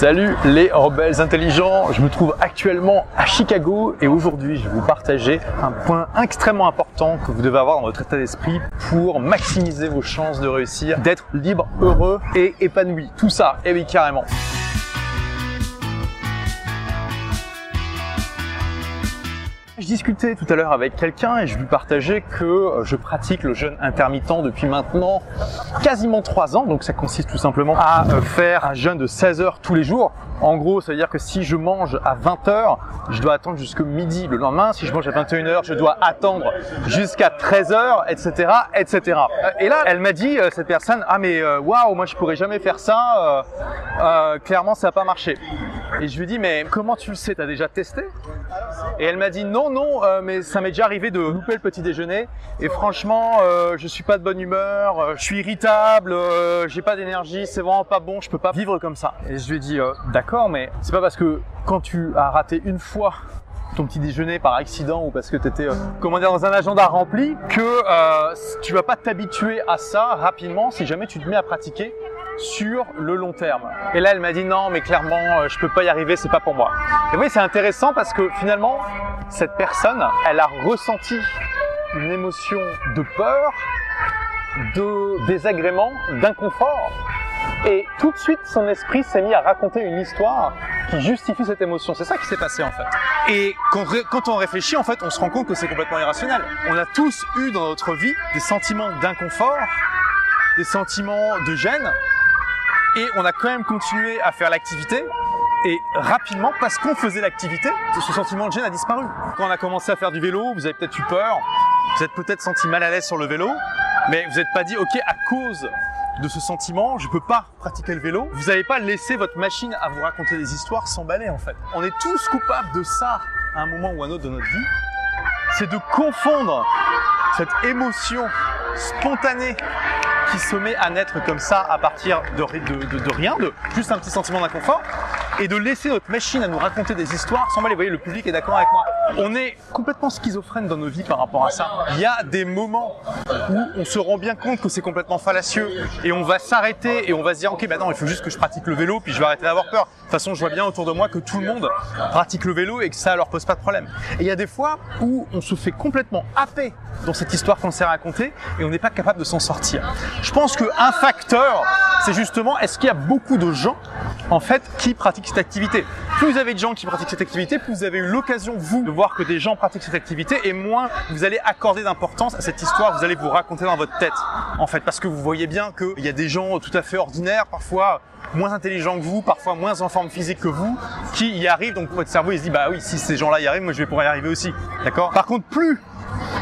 Salut les rebelles intelligents, je me trouve actuellement à Chicago et aujourd'hui je vais vous partager un point extrêmement important que vous devez avoir dans votre état d'esprit pour maximiser vos chances de réussir, d'être libre, heureux et épanoui. Tout ça, et oui carrément. Discutais tout à l'heure avec quelqu'un et je lui partageais que euh, je pratique le jeûne intermittent depuis maintenant quasiment 3 ans. Donc ça consiste tout simplement à euh, faire un jeûne de 16 heures tous les jours. En gros, ça veut dire que si je mange à 20 heures, je dois attendre jusqu'à midi le lendemain. Si je mange à 21 heures, je dois attendre jusqu'à 13 heures, etc., etc. Et là, elle m'a dit, euh, cette personne, ah mais waouh, moi je pourrais jamais faire ça. Euh, clairement, ça n'a pas marché. Et je lui dis, mais comment tu le sais? T'as déjà testé? Et elle m'a dit, non, non, euh, mais ça m'est déjà arrivé de louper le petit déjeuner. Et franchement, euh, je suis pas de bonne humeur, euh, je suis irritable, euh, j'ai pas d'énergie, c'est vraiment pas bon, je peux pas vivre comme ça. Et je lui ai dit, d'accord, mais c'est pas parce que quand tu as raté une fois ton petit déjeuner par accident ou parce que tu étais comment dire dans un agenda rempli que euh, tu vas pas t'habituer à ça rapidement si jamais tu te mets à pratiquer sur le long terme. Et là, elle m'a dit non, mais clairement, euh, je peux pas y arriver, c'est pas pour moi. Et oui, c'est intéressant parce que finalement, cette personne, elle a ressenti une émotion de peur, de désagrément, d'inconfort. Et tout de suite, son esprit s'est mis à raconter une histoire qui justifie cette émotion. C'est ça qui s'est passé en fait. Et quand, on réfléchit, en fait, on se rend compte que c'est complètement irrationnel. On a tous eu dans notre vie des sentiments d'inconfort, des sentiments de gêne, et on a quand même continué à faire l'activité. Et rapidement, parce qu'on faisait l'activité, ce sentiment de gêne a disparu. Quand on a commencé à faire du vélo, vous avez peut-être eu peur, vous êtes peut-être senti mal à l'aise sur le vélo, mais vous n'êtes pas dit, ok, à cause de ce sentiment, je peux pas pratiquer le vélo. Vous n'avez pas laissé votre machine à vous raconter des histoires s'emballer en fait. On est tous coupables de ça à un moment ou à un autre de notre vie. C'est de confondre cette émotion spontanée qui se met à naître comme ça à partir de, rien, de juste un petit sentiment d'inconfort, et de laisser notre machine à nous raconter des histoires sans mal. Vous voyez, le public est d'accord avec moi. On est complètement schizophrène dans nos vies par rapport à ça. Il y a des moments où on se rend bien compte que c'est complètement fallacieux et on va s'arrêter et on va se dire ok, bah il faut juste que je pratique le vélo puis je vais arrêter d'avoir peur. De toute façon, je vois bien autour de moi que tout le monde pratique le vélo et que ça leur pose pas de problème. Et il y a des fois où on se fait complètement happer dans cette histoire qu'on s'est racontée et on n'est pas capable de s'en sortir. Je pense qu'un facteur, c'est justement est-ce qu'il y a beaucoup de gens en fait qui pratiquent cette activité. Plus vous avez de gens qui pratiquent cette activité, plus vous avez eu l'occasion vous de voir que des gens pratiquent cette activité et moins vous allez accorder d'importance à cette histoire, vous allez vous raconter dans votre tête en fait parce que vous voyez bien qu'il y a des gens tout à fait ordinaires, parfois moins intelligents que vous, parfois moins en forme physique que vous, qui y arrivent. Donc votre cerveau il se dit bah oui si ces gens-là y arrivent, moi je vais pouvoir y arriver aussi. D'accord? Par contre plus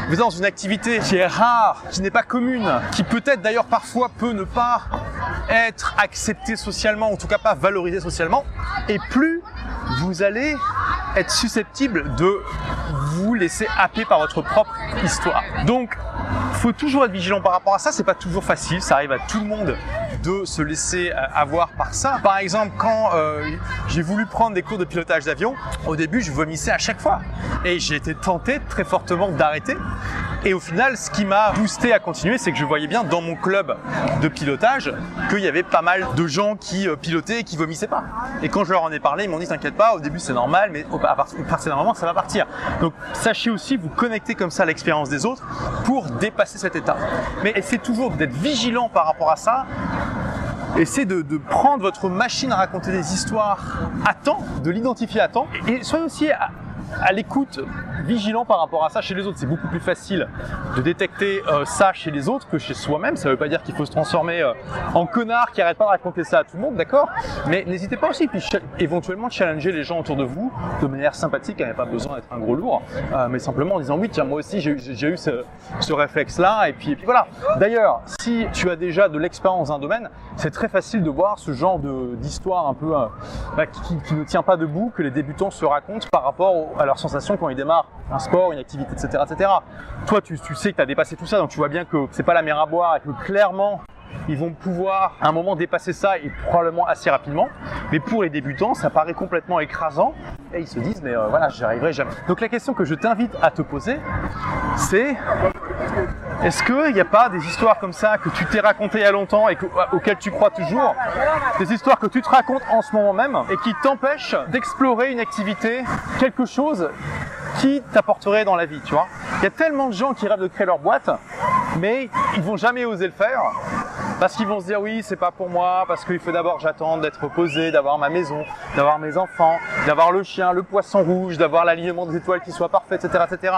vous êtes dans une activité qui est rare, qui n'est pas commune, qui peut-être d'ailleurs parfois peut ne pas être acceptée socialement, en tout cas pas valorisée socialement, et plus vous allez être susceptible de vous laisser happer par votre propre histoire. Donc, faut toujours être vigilant par rapport à ça. C'est pas toujours facile. Ça arrive à tout le monde de se laisser avoir par ça. Par exemple, quand euh, j'ai voulu prendre des cours de pilotage d'avion, au début, je vomissais à chaque fois. Et j'ai été tenté très fortement d'arrêter. Et au final, ce qui m'a boosté à continuer, c'est que je voyais bien dans mon club de pilotage qu'il y avait pas mal de gens qui pilotaient et qui vomissaient pas. Et quand je leur en ai parlé, ils m'ont dit t'inquiète pas, au début c'est normal, mais à partir d'un moment, ça va partir. Donc sachez aussi vous connecter comme ça à l'expérience des autres pour dépasser cet état. Mais essayez toujours d'être vigilant par rapport à ça. Essayez de, de, prendre votre machine à raconter des histoires à temps, de l'identifier à temps, et soyez aussi à, l'écoute, vigilant par rapport à ça chez les autres. C'est beaucoup plus facile de détecter euh, ça chez les autres que chez soi-même. Ça ne veut pas dire qu'il faut se transformer euh, en connard qui arrête pas de raconter ça à tout le monde, d'accord? Mais n'hésitez pas aussi, puis éventuellement challenger les gens autour de vous de manière sympathique. Il n'y a pas besoin d'être un gros lourd, euh, mais simplement en disant oui, tiens, moi aussi j'ai eu ce, réflexe-là, et puis, et puis voilà. D'ailleurs, si tu as déjà de l'expérience dans un domaine, c'est très facile de voir ce genre d'histoire un peu bah, qui, qui, ne tient pas debout, que les débutants se racontent par rapport au, à leurs sensations quand ils démarrent un sport, une activité, etc. etc. Toi, tu, tu sais que tu as dépassé tout ça, donc tu vois bien que c'est pas la mer à boire et que clairement, ils vont pouvoir à un moment dépasser ça et probablement assez rapidement. Mais pour les débutants, ça paraît complètement écrasant et ils se disent mais euh, voilà, j'y arriverai jamais. Donc la question que je t'invite à te poser, c'est Est-ce qu'il n'y a pas des histoires comme ça que tu t'es racontées il y a longtemps et auxquelles tu crois toujours Des histoires que tu te racontes en ce moment même et qui t'empêchent d'explorer une activité, quelque chose qui t'apporterait dans la vie, tu vois? Il y a tellement de gens qui rêvent de créer leur boîte, mais ils vont jamais oser le faire parce qu'ils vont se dire oui, c'est pas pour moi, parce qu'il faut d'abord j'attendre d'être posé, d'avoir ma maison, d'avoir mes enfants, d'avoir le chien, le poisson rouge, d'avoir l'alignement des étoiles qui soit parfait, etc., etc.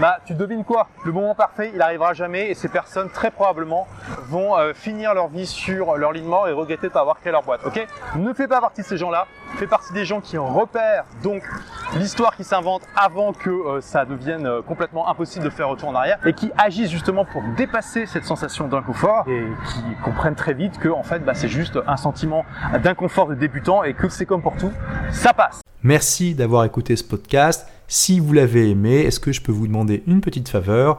Bah, tu devines quoi? Le moment parfait, il arrivera jamais, et ces personnes très probablement vont euh, finir leur vie sur leur lit de mort et regretter de pas avoir créé leur boîte. Ok? Ne fais pas partie de ces gens-là. Fais partie des gens qui repèrent donc l'histoire qui s'invente avant que euh, ça devienne euh, complètement impossible de faire retour en arrière et qui agissent justement pour dépasser cette sensation d'inconfort et qui comprennent très vite que en fait bah, c'est juste un sentiment d'inconfort de débutant et que c'est comme pour tout, ça passe. Merci d'avoir écouté ce podcast. Si vous l'avez aimé, est-ce que je peux vous demander une petite faveur?